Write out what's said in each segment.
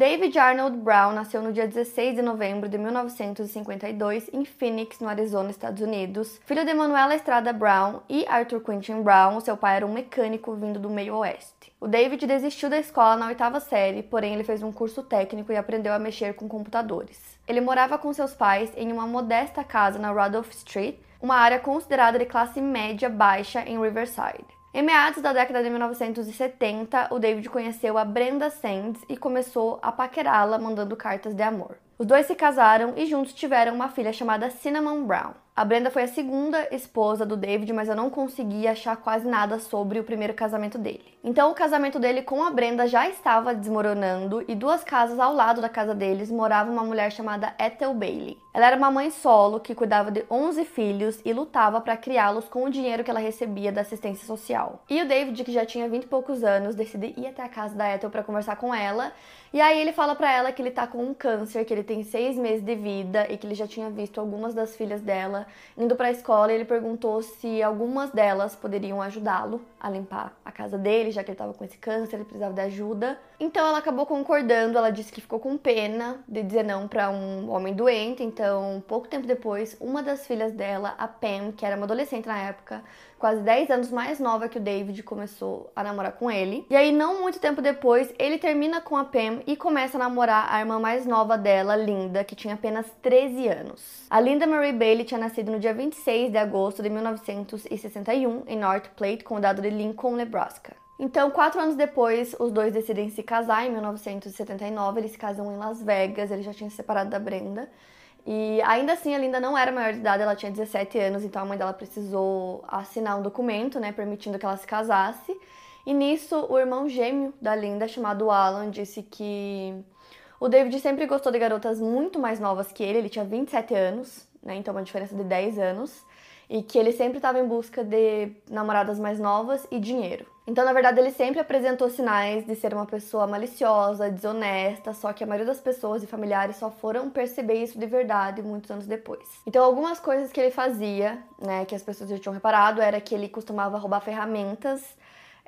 David Arnold Brown nasceu no dia 16 de novembro de 1952 em Phoenix, no Arizona, Estados Unidos. Filho de Manuela Estrada Brown e Arthur Quentin Brown, seu pai era um mecânico vindo do meio oeste. O David desistiu da escola na oitava série, porém ele fez um curso técnico e aprendeu a mexer com computadores. Ele morava com seus pais em uma modesta casa na Randolph Street, uma área considerada de classe média baixa em Riverside. Em meados da década de 1970, o David conheceu a Brenda Sands e começou a paquerá-la mandando cartas de amor. Os dois se casaram e juntos tiveram uma filha chamada Cinnamon Brown. A Brenda foi a segunda esposa do David, mas eu não consegui achar quase nada sobre o primeiro casamento dele. Então, o casamento dele com a Brenda já estava desmoronando e duas casas ao lado da casa deles morava uma mulher chamada Ethel Bailey. Ela era uma mãe solo que cuidava de 11 filhos e lutava para criá-los com o dinheiro que ela recebia da assistência social. E o David, que já tinha 20 e poucos anos, decide ir até a casa da Ethel para conversar com ela. E aí ele fala para ela que ele tá com um câncer, que ele tem seis meses de vida e que ele já tinha visto algumas das filhas dela Indo para a escola, ele perguntou se algumas delas poderiam ajudá-lo a limpar a casa dele, já que ele estava com esse câncer, ele precisava de ajuda. Então ela acabou concordando, ela disse que ficou com pena de dizer não para um homem doente. Então, pouco tempo depois, uma das filhas dela, a Pam, que era uma adolescente na época, quase 10 anos mais nova que o David, começou a namorar com ele. E aí, não muito tempo depois, ele termina com a Pam e começa a namorar a irmã mais nova dela, Linda, que tinha apenas 13 anos. A Linda Marie Bailey tinha nascido no dia 26 de agosto de 1961 em North Platte, condado de Lincoln, Nebraska. Então, quatro anos depois, os dois decidem se casar. Em 1979, eles se casam em Las Vegas. Ele já tinha se separado da Brenda. E ainda assim, a Linda não era maior de idade, ela tinha 17 anos, então a mãe dela precisou assinar um documento, né, permitindo que ela se casasse. E nisso, o irmão gêmeo da Linda, chamado Alan, disse que o David sempre gostou de garotas muito mais novas que ele, ele tinha 27 anos, né, então uma diferença de 10 anos e que ele sempre estava em busca de namoradas mais novas e dinheiro. Então, na verdade, ele sempre apresentou sinais de ser uma pessoa maliciosa, desonesta, só que a maioria das pessoas e familiares só foram perceber isso de verdade muitos anos depois. Então, algumas coisas que ele fazia, né, que as pessoas já tinham reparado, era que ele costumava roubar ferramentas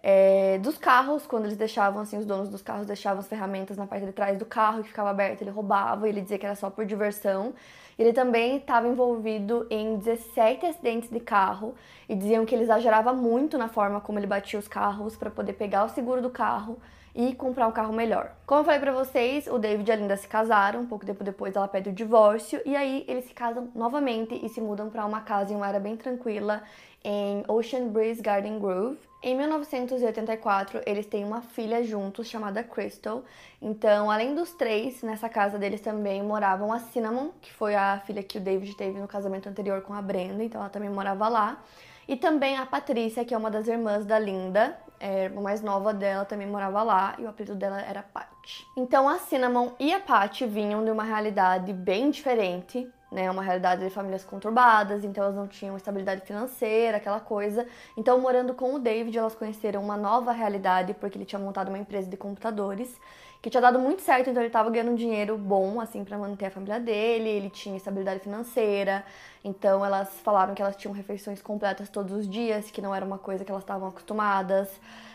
é, dos carros, quando eles deixavam, assim, os donos dos carros deixavam as ferramentas na parte de trás do carro que ficava aberto, ele roubava, ele dizia que era só por diversão. Ele também estava envolvido em 17 acidentes de carro e diziam que ele exagerava muito na forma como ele batia os carros para poder pegar o seguro do carro e comprar um carro melhor. Como eu falei para vocês, o David e a Linda se casaram, um pouco tempo depois ela pede o divórcio e aí eles se casam novamente e se mudam para uma casa em uma área bem tranquila em Ocean Breeze Garden Grove. Em 1984, eles têm uma filha juntos chamada Crystal. Então, além dos três, nessa casa deles também moravam a Cinnamon, que foi a filha que o David teve no casamento anterior com a Brenda, então ela também morava lá. E também a Patrícia, que é uma das irmãs da Linda, é, a mais nova dela também morava lá e o apelido dela era Patty. Então a Cinnamon e a Patty vinham de uma realidade bem diferente né, uma realidade de famílias conturbadas, então elas não tinham estabilidade financeira, aquela coisa. Então, morando com o David, elas conheceram uma nova realidade, porque ele tinha montado uma empresa de computadores que tinha dado muito certo, então ele estava ganhando dinheiro bom, assim, para manter a família dele, ele tinha estabilidade financeira, então elas falaram que elas tinham refeições completas todos os dias, que não era uma coisa que elas estavam acostumadas,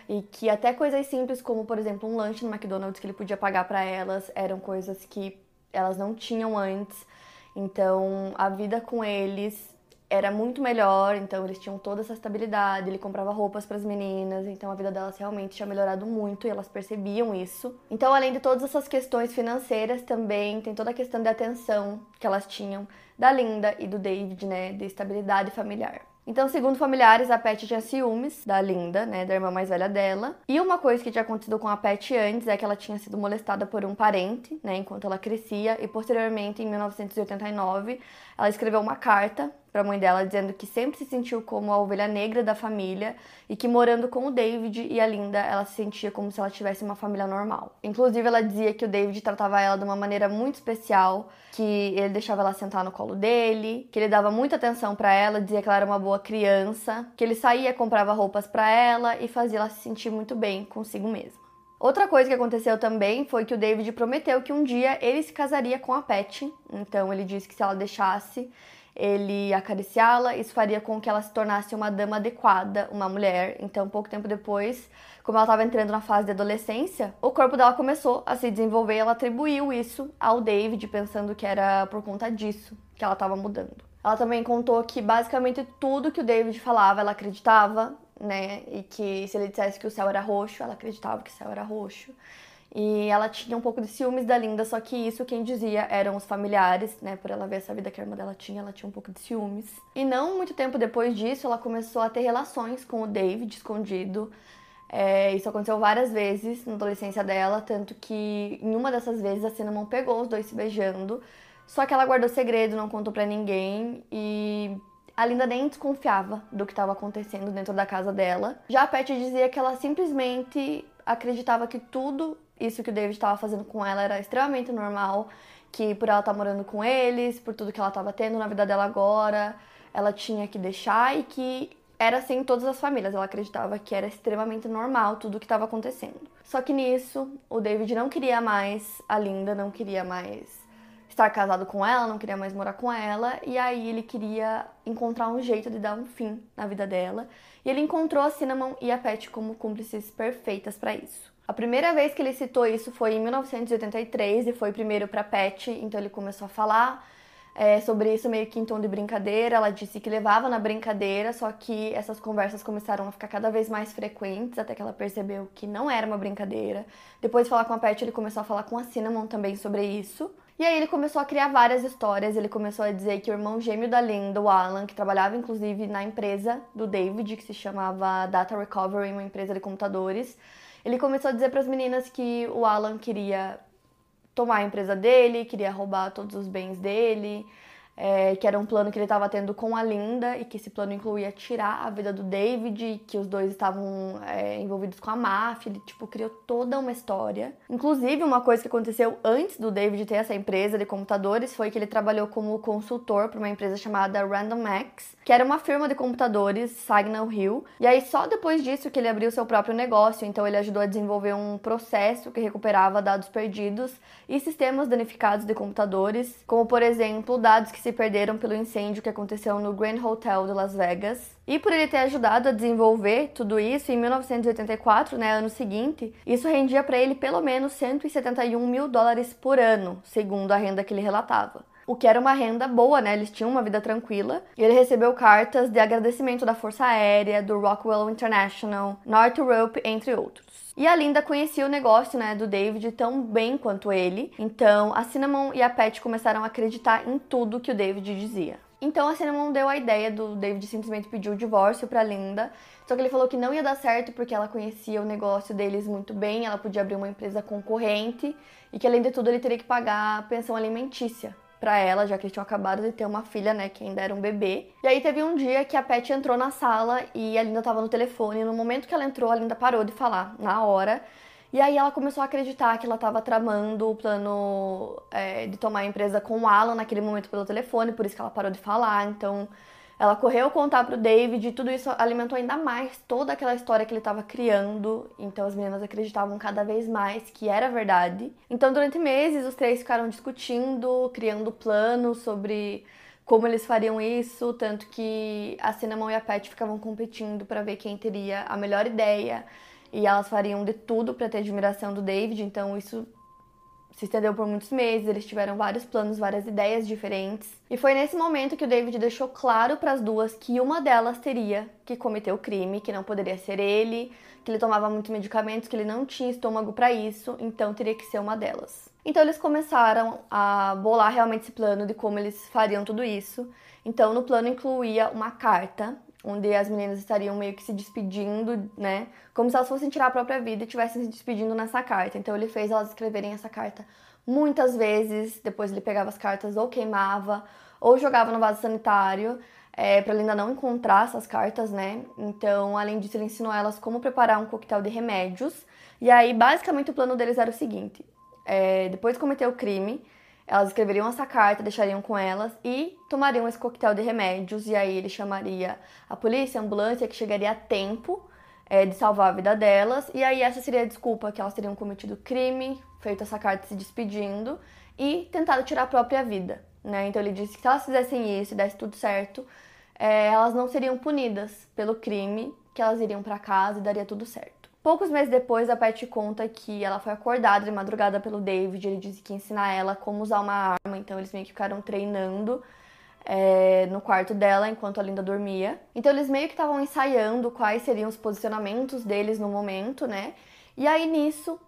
e que até coisas simples, como, por exemplo, um lanche no McDonald's que ele podia pagar para elas, eram coisas que elas não tinham antes. Então, a vida com eles era muito melhor, então eles tinham toda essa estabilidade, ele comprava roupas para as meninas, então a vida delas realmente tinha melhorado muito e elas percebiam isso. Então, além de todas essas questões financeiras, também tem toda a questão de atenção que elas tinham da Linda e do David, né, de estabilidade familiar. Então, segundo familiares, a Pat tinha ciúmes da Linda, né, da irmã mais velha dela. E uma coisa que tinha acontecido com a Pat antes é que ela tinha sido molestada por um parente, né, enquanto ela crescia. E posteriormente, em 1989, ela escreveu uma carta para a mãe dela dizendo que sempre se sentiu como a ovelha negra da família e que morando com o David e a Linda, ela se sentia como se ela tivesse uma família normal. Inclusive, ela dizia que o David tratava ela de uma maneira muito especial, que ele deixava ela sentar no colo dele, que ele dava muita atenção para ela, dizia que ela era uma boa criança, que ele saía, comprava roupas para ela e fazia ela se sentir muito bem consigo mesma. Outra coisa que aconteceu também foi que o David prometeu que um dia ele se casaria com a Pat. Então ele disse que se ela deixasse, ele acariciá-la, isso faria com que ela se tornasse uma dama adequada, uma mulher. Então, pouco tempo depois, como ela estava entrando na fase de adolescência, o corpo dela começou a se desenvolver e ela atribuiu isso ao David, pensando que era por conta disso que ela estava mudando. Ela também contou que basicamente tudo que o David falava, ela acreditava, né? E que se ele dissesse que o céu era roxo, ela acreditava que o céu era roxo. E ela tinha um pouco de ciúmes da Linda, só que isso quem dizia eram os familiares, né? Por ela ver essa vida que a irmã dela tinha, ela tinha um pouco de ciúmes. E não muito tempo depois disso, ela começou a ter relações com o David escondido. É, isso aconteceu várias vezes na adolescência dela, tanto que em uma dessas vezes a Cinnamon pegou os dois se beijando. Só que ela guardou segredo, não contou para ninguém e a Linda nem desconfiava do que estava acontecendo dentro da casa dela. Já a Pat dizia que ela simplesmente acreditava que tudo isso que o David estava fazendo com ela era extremamente normal, que por ela estar tá morando com eles, por tudo que ela estava tendo na vida dela agora, ela tinha que deixar e que era assim em todas as famílias. Ela acreditava que era extremamente normal tudo o que estava acontecendo. Só que nisso, o David não queria mais a Linda, não queria mais estar casado com ela, não queria mais morar com ela, e aí ele queria encontrar um jeito de dar um fim na vida dela. E ele encontrou a Cinnamon e a Pat como cúmplices perfeitas para isso. A primeira vez que ele citou isso foi em 1983 e foi primeiro para Pat, então ele começou a falar é, sobre isso meio que em tom de brincadeira. Ela disse que levava na brincadeira, só que essas conversas começaram a ficar cada vez mais frequentes, até que ela percebeu que não era uma brincadeira. Depois de falar com a Pat, ele começou a falar com a Cinnamon também sobre isso. E aí ele começou a criar várias histórias. Ele começou a dizer que o irmão gêmeo da Linda, o Alan, que trabalhava inclusive na empresa do David, que se chamava Data Recovery, uma empresa de computadores, ele começou a dizer para as meninas que o Alan queria tomar a empresa dele, queria roubar todos os bens dele, é, que era um plano que ele estava tendo com a Linda e que esse plano incluía tirar a vida do David, que os dois estavam é, envolvidos com a máfia. Ele tipo criou toda uma história. Inclusive uma coisa que aconteceu antes do David ter essa empresa de computadores foi que ele trabalhou como consultor para uma empresa chamada Random Max, que era uma firma de computadores Signal Hill. E aí só depois disso que ele abriu seu próprio negócio. Então ele ajudou a desenvolver um processo que recuperava dados perdidos e sistemas danificados de computadores, como por exemplo dados que se perderam pelo incêndio que aconteceu no Grand Hotel de Las Vegas. E por ele ter ajudado a desenvolver tudo isso, em 1984, né, ano seguinte, isso rendia para ele pelo menos 171 mil dólares por ano, segundo a renda que ele relatava o que era uma renda boa, né? Eles tinham uma vida tranquila. E ele recebeu cartas de agradecimento da Força Aérea, do Rockwell International, Northrop, entre outros. E a Linda conhecia o negócio, né, do David tão bem quanto ele. Então, a Cinnamon e a Pat começaram a acreditar em tudo que o David dizia. Então a Cinnamon deu a ideia do David simplesmente pedir o divórcio para Linda, só que ele falou que não ia dar certo porque ela conhecia o negócio deles muito bem, ela podia abrir uma empresa concorrente e que além de tudo ele teria que pagar pensão alimentícia para ela, já que eles tinham acabado de ter uma filha, né, que ainda era um bebê. E aí teve um dia que a Pet entrou na sala e a Linda tava no telefone. No momento que ela entrou, a Linda parou de falar, na hora. E aí ela começou a acreditar que ela estava tramando o plano é, de tomar a empresa com o Alan naquele momento pelo telefone, por isso que ela parou de falar. Então ela correu contar pro David e tudo isso alimentou ainda mais toda aquela história que ele estava criando. Então as meninas acreditavam cada vez mais que era verdade. Então durante meses os três ficaram discutindo, criando planos sobre como eles fariam isso, tanto que a Cinnamon e a Pat ficavam competindo para ver quem teria a melhor ideia. E elas fariam de tudo para ter admiração do David, então isso se estendeu por muitos meses, eles tiveram vários planos, várias ideias diferentes. E foi nesse momento que o David deixou claro para as duas que uma delas teria que cometer o crime, que não poderia ser ele, que ele tomava muitos medicamentos, que ele não tinha estômago para isso, então teria que ser uma delas. Então eles começaram a bolar realmente esse plano de como eles fariam tudo isso. Então no plano incluía uma carta onde as meninas estariam meio que se despedindo, né? Como se elas fossem tirar a própria vida e estivessem se despedindo nessa carta. Então ele fez elas escreverem essa carta muitas vezes, depois ele pegava as cartas ou queimava ou jogava no vaso sanitário. É, para Linda não encontrar essas cartas, né? Então, além disso, ele ensinou elas como preparar um coquetel de remédios. E aí, basicamente, o plano deles era o seguinte: é, depois de cometer o crime, elas escreveriam essa carta, deixariam com elas e tomariam esse coquetel de remédios. E aí ele chamaria a polícia, a ambulância, que chegaria a tempo é, de salvar a vida delas. E aí essa seria a desculpa que elas teriam cometido crime, feito essa carta se despedindo e tentado tirar a própria vida. Né? Então ele disse que se elas fizessem isso e desse tudo certo, é, elas não seriam punidas pelo crime, que elas iriam para casa e daria tudo certo. Poucos meses depois, a Pat conta que ela foi acordada de madrugada pelo David. Ele disse que ia ensinar ela como usar uma arma, então eles meio que ficaram treinando é, no quarto dela enquanto a Linda dormia. Então eles meio que estavam ensaiando quais seriam os posicionamentos deles no momento, né? E aí nisso,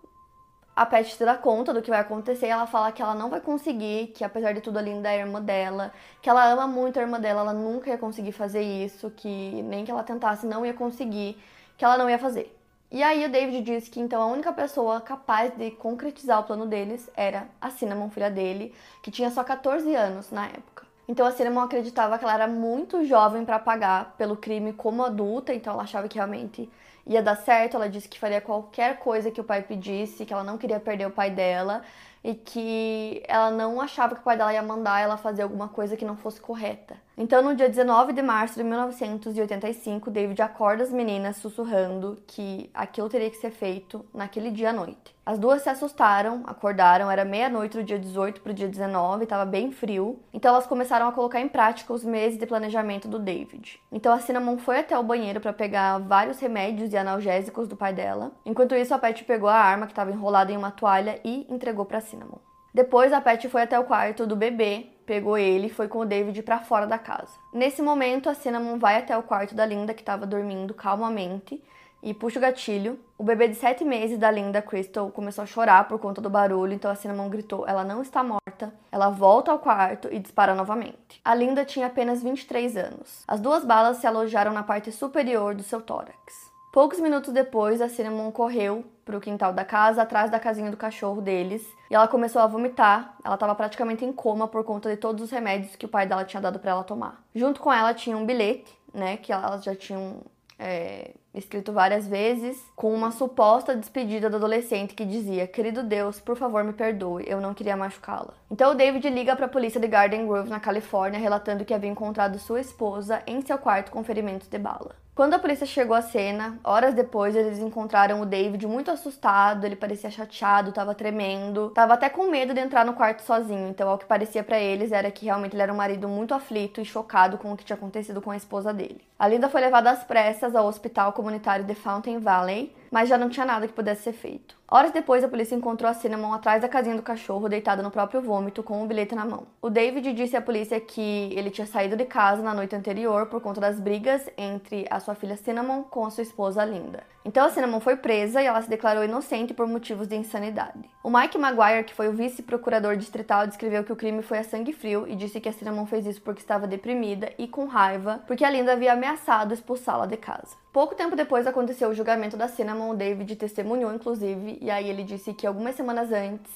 a Pat se dá conta do que vai acontecer e ela fala que ela não vai conseguir, que apesar de tudo a Linda é a irmã dela, que ela ama muito a irmã dela, ela nunca ia conseguir fazer isso, que nem que ela tentasse não ia conseguir, que ela não ia fazer. E aí o David disse que então a única pessoa capaz de concretizar o plano deles era a Cinnamon, filha dele, que tinha só 14 anos na época. Então a Cinnamon acreditava que ela era muito jovem para pagar pelo crime como adulta, então ela achava que realmente ia dar certo. Ela disse que faria qualquer coisa que o pai pedisse, que ela não queria perder o pai dela e que ela não achava que o pai dela ia mandar ela fazer alguma coisa que não fosse correta. Então, no dia 19 de março de 1985, David acorda as meninas sussurrando que aquilo teria que ser feito naquele dia à noite. As duas se assustaram, acordaram, era meia-noite do dia 18 para o dia 19, estava bem frio. Então elas começaram a colocar em prática os meses de planejamento do David. Então a Cinnamon foi até o banheiro para pegar vários remédios e analgésicos do pai dela. Enquanto isso, a Pat pegou a arma que estava enrolada em uma toalha e entregou para Cinnamon. Depois a Pat foi até o quarto do bebê pegou ele e foi com o David para fora da casa. Nesse momento, a Cinnamon vai até o quarto da Linda, que estava dormindo calmamente, e puxa o gatilho. O bebê de sete meses da Linda, Crystal, começou a chorar por conta do barulho, então a Cinnamon gritou: Ela não está morta. Ela volta ao quarto e dispara novamente. A Linda tinha apenas 23 anos. As duas balas se alojaram na parte superior do seu tórax. Poucos minutos depois, a Cinnamon correu para o quintal da casa, atrás da casinha do cachorro deles, e ela começou a vomitar. Ela estava praticamente em coma por conta de todos os remédios que o pai dela tinha dado para ela tomar. Junto com ela tinha um bilhete, né, que elas já tinham é, escrito várias vezes, com uma suposta despedida do adolescente que dizia: Querido Deus, por favor me perdoe, eu não queria machucá-la. Então o David liga para a polícia de Garden Grove, na Califórnia, relatando que havia encontrado sua esposa em seu quarto com ferimentos de bala. Quando a polícia chegou à cena, horas depois eles encontraram o David muito assustado, ele parecia chateado, estava tremendo, estava até com medo de entrar no quarto sozinho. Então, ao que parecia para eles era que realmente ele era um marido muito aflito e chocado com o que tinha acontecido com a esposa dele. A Linda foi levada às pressas ao hospital comunitário de Fountain Valley, mas já não tinha nada que pudesse ser feito. Horas depois, a polícia encontrou a Cinnamon atrás da casinha do cachorro, deitada no próprio vômito, com um bilhete na mão. O David disse à polícia que ele tinha saído de casa na noite anterior por conta das brigas entre a sua filha Cinnamon com a sua esposa Linda. Então a Cinnamon foi presa e ela se declarou inocente por motivos de insanidade. O Mike Maguire, que foi o vice-procurador distrital, descreveu que o crime foi a sangue frio e disse que a Cinnamon fez isso porque estava deprimida e com raiva, porque a Linda havia ameaçado expulsá-la de casa. Pouco tempo depois aconteceu o julgamento da Cinnamon, o David testemunhou inclusive, e aí ele disse que algumas semanas antes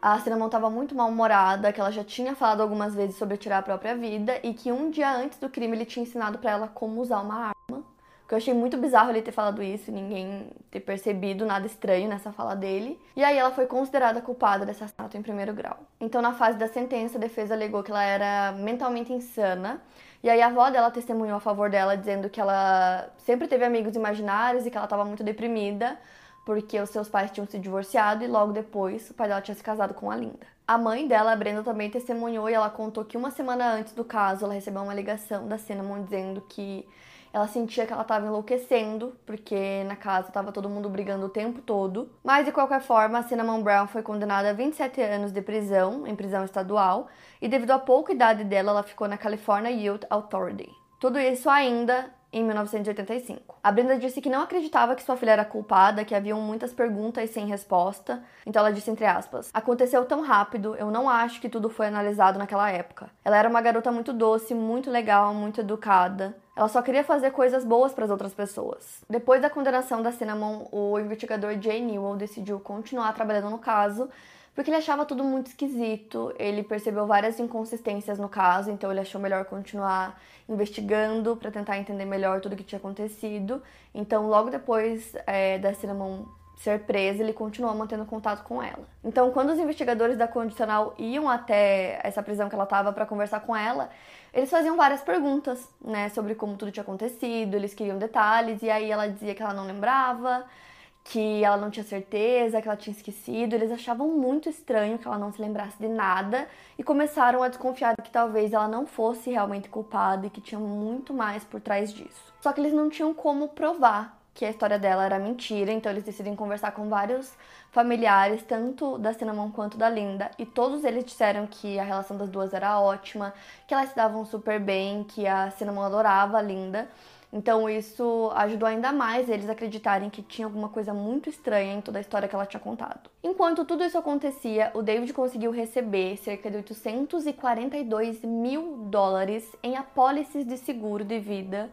a Cinnamon estava muito mal-humorada, que ela já tinha falado algumas vezes sobre tirar a própria vida e que um dia antes do crime ele tinha ensinado para ela como usar uma arma. Que eu achei muito bizarro ele ter falado isso e ninguém ter percebido nada estranho nessa fala dele. E aí ela foi considerada culpada desse assassinato em primeiro grau. Então, na fase da sentença, a defesa alegou que ela era mentalmente insana. E aí a avó dela testemunhou a favor dela, dizendo que ela sempre teve amigos imaginários e que ela estava muito deprimida porque os seus pais tinham se divorciado e logo depois o pai dela tinha se casado com a Linda. A mãe dela, a Brenda, também testemunhou e ela contou que uma semana antes do caso ela recebeu uma ligação da Cinnamon dizendo que ela sentia que ela estava enlouquecendo, porque na casa estava todo mundo brigando o tempo todo. Mas de qualquer forma, a Cinnamon Brown foi condenada a 27 anos de prisão, em prisão estadual, e devido à pouca idade dela, ela ficou na California Youth Authority. Tudo isso ainda em 1985. A Brenda disse que não acreditava que sua filha era culpada, que haviam muitas perguntas sem resposta. Então ela disse entre aspas: "Aconteceu tão rápido, eu não acho que tudo foi analisado naquela época. Ela era uma garota muito doce, muito legal, muito educada. Ela só queria fazer coisas boas para as outras pessoas. Depois da condenação da Cinnamon, o investigador Jay Newell decidiu continuar trabalhando no caso, porque ele achava tudo muito esquisito. Ele percebeu várias inconsistências no caso, então ele achou melhor continuar investigando para tentar entender melhor tudo o que tinha acontecido. Então, logo depois é, da Cinnamon ser presa, ele continuou mantendo contato com ela. Então, quando os investigadores da condicional iam até essa prisão que ela estava para conversar com ela, eles faziam várias perguntas, né, sobre como tudo tinha acontecido, eles queriam detalhes, e aí ela dizia que ela não lembrava, que ela não tinha certeza, que ela tinha esquecido. Eles achavam muito estranho que ela não se lembrasse de nada e começaram a desconfiar que talvez ela não fosse realmente culpada e que tinha muito mais por trás disso. Só que eles não tinham como provar que a história dela era mentira, então eles decidem conversar com vários familiares, tanto da Cinnamon quanto da Linda, e todos eles disseram que a relação das duas era ótima, que elas se davam super bem, que a Cinnamon adorava a Linda. Então isso ajudou ainda mais eles acreditarem que tinha alguma coisa muito estranha em toda a história que ela tinha contado. Enquanto tudo isso acontecia, o David conseguiu receber cerca de 842 mil dólares em apólices de seguro de vida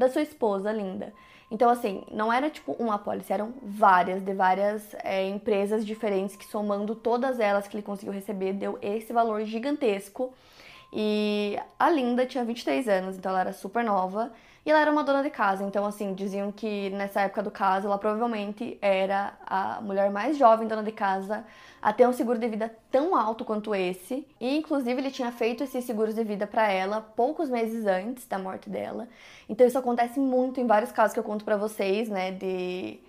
da sua esposa Linda. Então, assim, não era tipo uma apólice, eram várias, de várias é, empresas diferentes, que somando todas elas que ele conseguiu receber, deu esse valor gigantesco. E a Linda tinha 23 anos, então ela era super nova. E ela era uma dona de casa, então assim, diziam que nessa época do caso ela provavelmente era a mulher mais jovem dona de casa a ter um seguro de vida tão alto quanto esse. E inclusive ele tinha feito esses seguros de vida para ela poucos meses antes da morte dela. Então isso acontece muito em vários casos que eu conto para vocês, né, de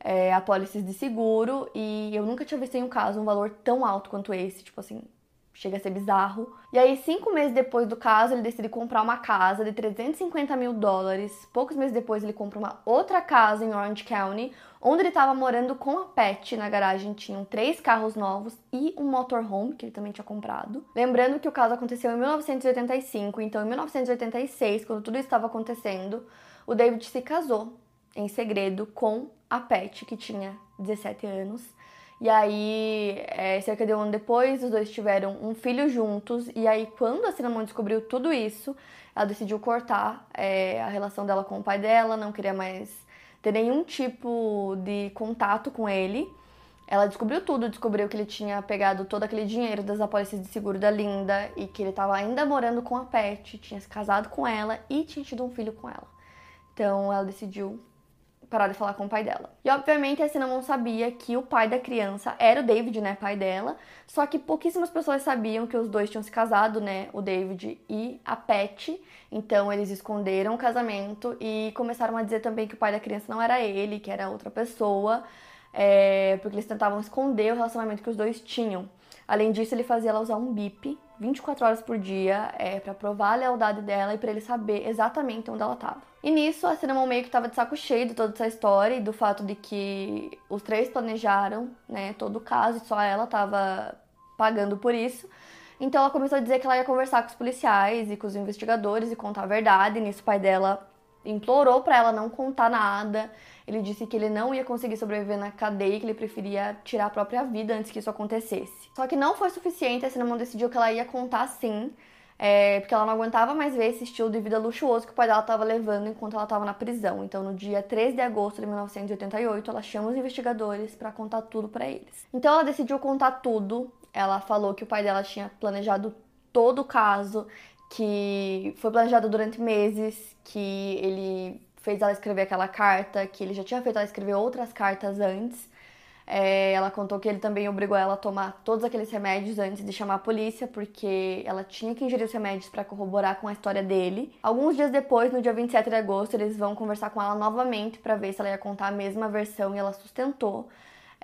é, apólices de seguro. E eu nunca tinha visto em um caso um valor tão alto quanto esse, tipo assim, chega a ser bizarro. E aí, cinco meses depois do caso, ele decide comprar uma casa de 350 mil dólares. Poucos meses depois, ele compra uma outra casa em Orange County, onde ele estava morando com a Pet. Na garagem tinham três carros novos e um motorhome, que ele também tinha comprado. Lembrando que o caso aconteceu em 1985, então em 1986, quando tudo estava acontecendo, o David se casou em segredo com a Pet, que tinha 17 anos. E aí, é, cerca de um ano depois, os dois tiveram um filho juntos. E aí, quando a Cinnamon descobriu tudo isso, ela decidiu cortar é, a relação dela com o pai dela, não queria mais ter nenhum tipo de contato com ele. Ela descobriu tudo, descobriu que ele tinha pegado todo aquele dinheiro das apólices de seguro da Linda e que ele estava ainda morando com a Pet, tinha se casado com ela e tinha tido um filho com ela. Então ela decidiu parar de falar com o pai dela. E obviamente a Cinnamon sabia que o pai da criança era o David, né, pai dela, só que pouquíssimas pessoas sabiam que os dois tinham se casado, né, o David e a Pat. Então eles esconderam o casamento e começaram a dizer também que o pai da criança não era ele, que era outra pessoa, é, porque eles tentavam esconder o relacionamento que os dois tinham. Além disso, ele fazia ela usar um bip 24 horas por dia é, para provar a lealdade dela e para ele saber exatamente onde ela estava. E nisso, a Cinnamon meio que estava de saco cheio de toda essa história e do fato de que os três planejaram né, todo o caso e só ela estava pagando por isso. Então ela começou a dizer que ela ia conversar com os policiais e com os investigadores e contar a verdade. E nisso o pai dela implorou para ela não contar nada. Ele disse que ele não ia conseguir sobreviver na cadeia, que ele preferia tirar a própria vida antes que isso acontecesse. Só que não foi suficiente, a Cinnamon decidiu que ela ia contar sim, é, porque ela não aguentava mais ver esse estilo de vida luxuoso que o pai dela estava levando enquanto ela estava na prisão. Então, no dia 3 de agosto de 1988, ela chama os investigadores para contar tudo para eles. Então, ela decidiu contar tudo. Ela falou que o pai dela tinha planejado todo o caso, que foi planejado durante meses, que ele fez ela escrever aquela carta, que ele já tinha feito ela escrever outras cartas antes. É, ela contou que ele também obrigou ela a tomar todos aqueles remédios antes de chamar a polícia, porque ela tinha que ingerir os remédios para corroborar com a história dele. Alguns dias depois, no dia 27 de agosto, eles vão conversar com ela novamente para ver se ela ia contar a mesma versão e ela sustentou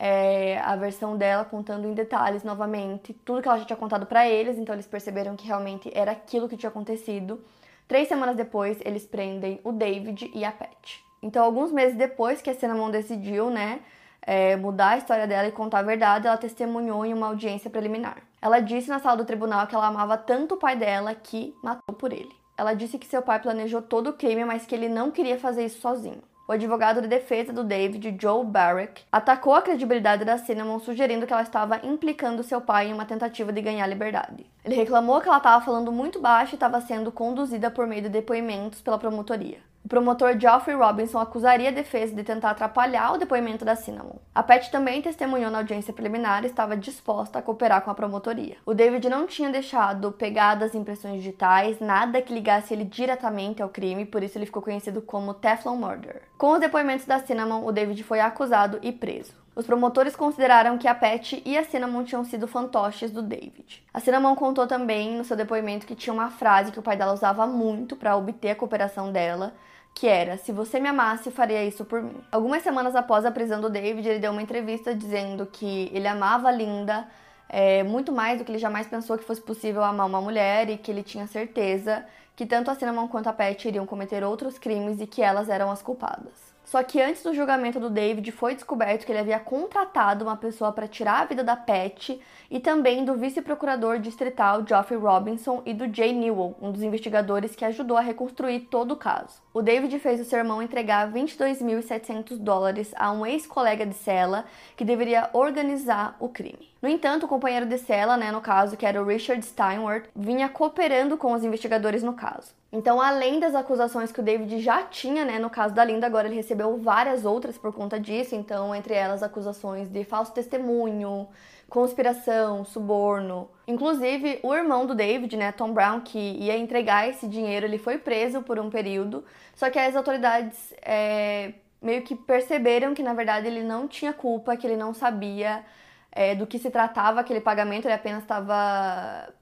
é, a versão dela, contando em detalhes novamente tudo que ela já tinha contado para eles, então eles perceberam que realmente era aquilo que tinha acontecido. Três semanas depois, eles prendem o David e a Pat. Então, alguns meses depois que a Cinnamon decidiu, né, é, mudar a história dela e contar a verdade, ela testemunhou em uma audiência preliminar. Ela disse na sala do tribunal que ela amava tanto o pai dela que matou por ele. Ela disse que seu pai planejou todo o crime, mas que ele não queria fazer isso sozinho. O advogado de defesa do David, Joe Barrick, atacou a credibilidade da Cinnamon, sugerindo que ela estava implicando seu pai em uma tentativa de ganhar liberdade. Ele reclamou que ela estava falando muito baixo e estava sendo conduzida por meio de depoimentos pela promotoria. O promotor Geoffrey Robinson acusaria a defesa de tentar atrapalhar o depoimento da Cinnamon. A Pat também testemunhou na audiência preliminar e estava disposta a cooperar com a promotoria. O David não tinha deixado pegadas impressões digitais, nada que ligasse ele diretamente ao crime, por isso ele ficou conhecido como Teflon Murder. Com os depoimentos da Cinnamon, o David foi acusado e preso. Os promotores consideraram que a Pat e a Cinnamon tinham sido fantoches do David. A Cinnamon contou também no seu depoimento que tinha uma frase que o pai dela usava muito para obter a cooperação dela, que era: Se você me amasse, faria isso por mim. Algumas semanas após a prisão do David, ele deu uma entrevista dizendo que ele amava a Linda é, muito mais do que ele jamais pensou que fosse possível amar uma mulher e que ele tinha certeza que tanto a Cinnamon quanto a Pat iriam cometer outros crimes e que elas eram as culpadas. Só que antes do julgamento do David foi descoberto que ele havia contratado uma pessoa para tirar a vida da Pat e também do vice-procurador distrital Geoffrey Robinson e do Jay Newell, um dos investigadores que ajudou a reconstruir todo o caso. O David fez o seu irmão entregar 22.700 dólares a um ex-colega de cela que deveria organizar o crime. No entanto, o companheiro de cela, né, no caso, que era o Richard Steinworth, vinha cooperando com os investigadores no caso. Então, além das acusações que o David já tinha, né, no caso da Linda, agora ele recebeu várias outras por conta disso, então, entre elas acusações de falso testemunho, conspiração, suborno. Inclusive, o irmão do David, né, Tom Brown, que ia entregar esse dinheiro, ele foi preso por um período, só que as autoridades é, meio que perceberam que, na verdade, ele não tinha culpa, que ele não sabia é, do que se tratava aquele pagamento, ele apenas estava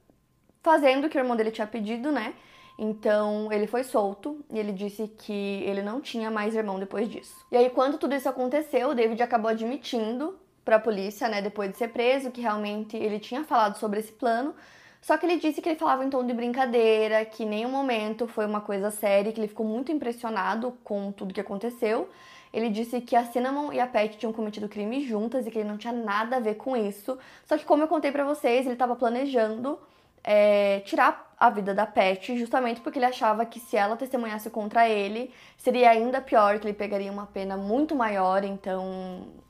fazendo o que o irmão dele tinha pedido, né? Então ele foi solto e ele disse que ele não tinha mais irmão depois disso. E aí, quando tudo isso aconteceu, o David acabou admitindo para a polícia, né, depois de ser preso, que realmente ele tinha falado sobre esse plano. Só que ele disse que ele falava em tom de brincadeira, que em nenhum momento foi uma coisa séria, que ele ficou muito impressionado com tudo que aconteceu. Ele disse que a Cinnamon e a Pat tinham cometido crime juntas e que ele não tinha nada a ver com isso. Só que como eu contei para vocês, ele estava planejando é, tirar a vida da Pat, justamente porque ele achava que se ela testemunhasse contra ele, seria ainda pior, que ele pegaria uma pena muito maior, então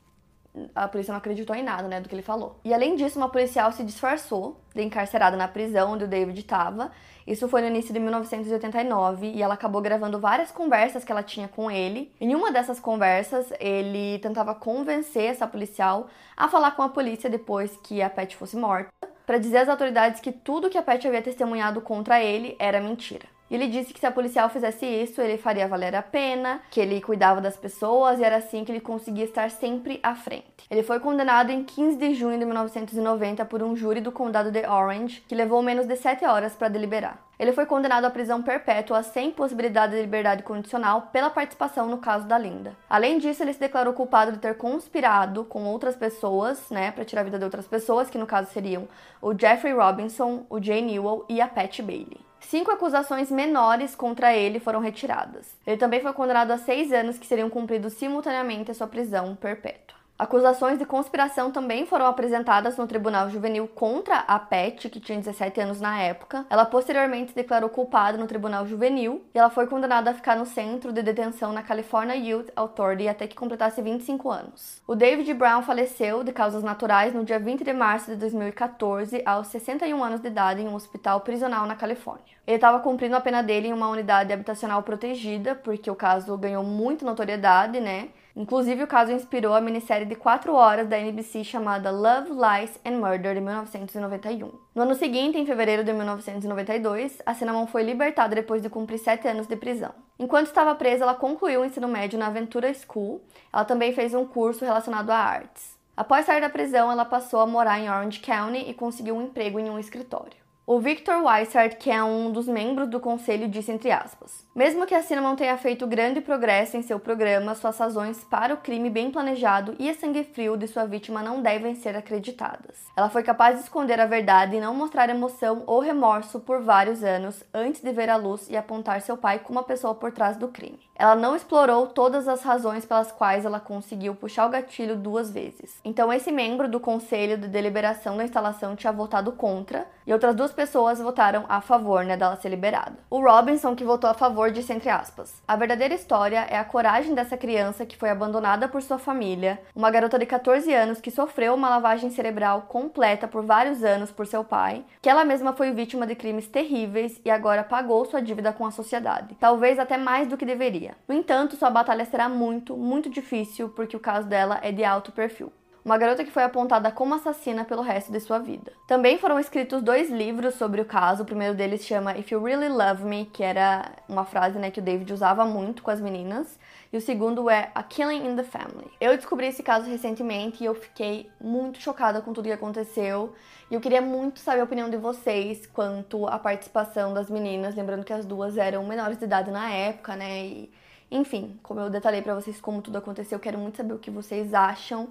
a polícia não acreditou em nada, né, do que ele falou. E além disso, uma policial se disfarçou de encarcerada na prisão onde o David estava. Isso foi no início de 1989 e ela acabou gravando várias conversas que ela tinha com ele. Em uma dessas conversas, ele tentava convencer essa policial a falar com a polícia depois que a Pat fosse morta para dizer às autoridades que tudo que a Pat havia testemunhado contra ele era mentira. E ele disse que se a policial fizesse isso, ele faria valer a pena, que ele cuidava das pessoas e era assim que ele conseguia estar sempre à frente. Ele foi condenado em 15 de junho de 1990 por um júri do condado de Orange, que levou menos de 7 horas para deliberar. Ele foi condenado à prisão perpétua sem possibilidade de liberdade condicional pela participação no caso da Linda. Além disso, ele se declarou culpado de ter conspirado com outras pessoas, né, para tirar a vida de outras pessoas, que no caso seriam o Jeffrey Robinson, o Jay Newell e a Pat Bailey. Cinco acusações menores contra ele foram retiradas. Ele também foi condenado a seis anos que seriam cumpridos simultaneamente a sua prisão perpétua. Acusações de conspiração também foram apresentadas no Tribunal Juvenil contra a Pet, que tinha 17 anos na época. Ela posteriormente declarou culpada no Tribunal Juvenil e ela foi condenada a ficar no centro de detenção na California Youth Authority até que completasse 25 anos. O David Brown faleceu de causas naturais no dia 20 de março de 2014, aos 61 anos de idade, em um hospital prisional na Califórnia. Ele estava cumprindo a pena dele em uma unidade habitacional protegida, porque o caso ganhou muita notoriedade, né? Inclusive, o caso inspirou a minissérie de quatro horas da NBC chamada Love, Lies and Murder, de 1991. No ano seguinte, em fevereiro de 1992, a Cinnamon foi libertada depois de cumprir sete anos de prisão. Enquanto estava presa, ela concluiu o ensino médio na Ventura School. Ela também fez um curso relacionado a artes. Após sair da prisão, ela passou a morar em Orange County e conseguiu um emprego em um escritório. O Victor Weissart, que é um dos membros do conselho, disse entre aspas: Mesmo que a Cinnamon tenha feito grande progresso em seu programa, suas razões para o crime bem planejado e a sangue frio de sua vítima não devem ser acreditadas. Ela foi capaz de esconder a verdade e não mostrar emoção ou remorso por vários anos antes de ver a luz e apontar seu pai como a pessoa por trás do crime. Ela não explorou todas as razões pelas quais ela conseguiu puxar o gatilho duas vezes. Então, esse membro do conselho de deliberação da instalação tinha votado contra e outras duas pessoas votaram a favor né, dela ser liberada. O Robinson, que votou a favor, Senhor disse entre aspas: A verdadeira história é a coragem dessa criança que foi abandonada por sua família, uma garota de 14 anos que sofreu uma lavagem cerebral completa por vários anos por seu pai, que ela mesma foi vítima de crimes terríveis e agora pagou sua dívida com a sociedade, talvez até mais do que deveria. No entanto, sua batalha será muito, muito difícil porque o caso dela é de alto perfil uma garota que foi apontada como assassina pelo resto de sua vida. Também foram escritos dois livros sobre o caso. O primeiro deles chama If You Really Love Me, que era uma frase né, que o David usava muito com as meninas. E o segundo é A Killing in the Family. Eu descobri esse caso recentemente e eu fiquei muito chocada com tudo que aconteceu. E eu queria muito saber a opinião de vocês quanto à participação das meninas. Lembrando que as duas eram menores de idade na época, né? E, enfim, como eu detalhei para vocês como tudo aconteceu, eu quero muito saber o que vocês acham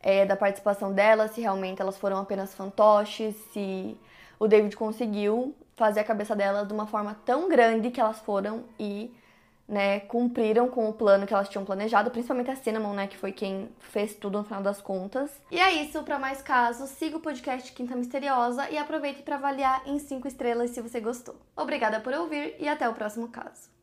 é, da participação delas, se realmente elas foram apenas fantoches, se o David conseguiu fazer a cabeça delas de uma forma tão grande que elas foram e né, cumpriram com o plano que elas tinham planejado, principalmente a Cinnamon, né, que foi quem fez tudo no final das contas. E é isso, para mais casos, siga o podcast Quinta Misteriosa e aproveite para avaliar em 5 estrelas se você gostou. Obrigada por ouvir e até o próximo caso.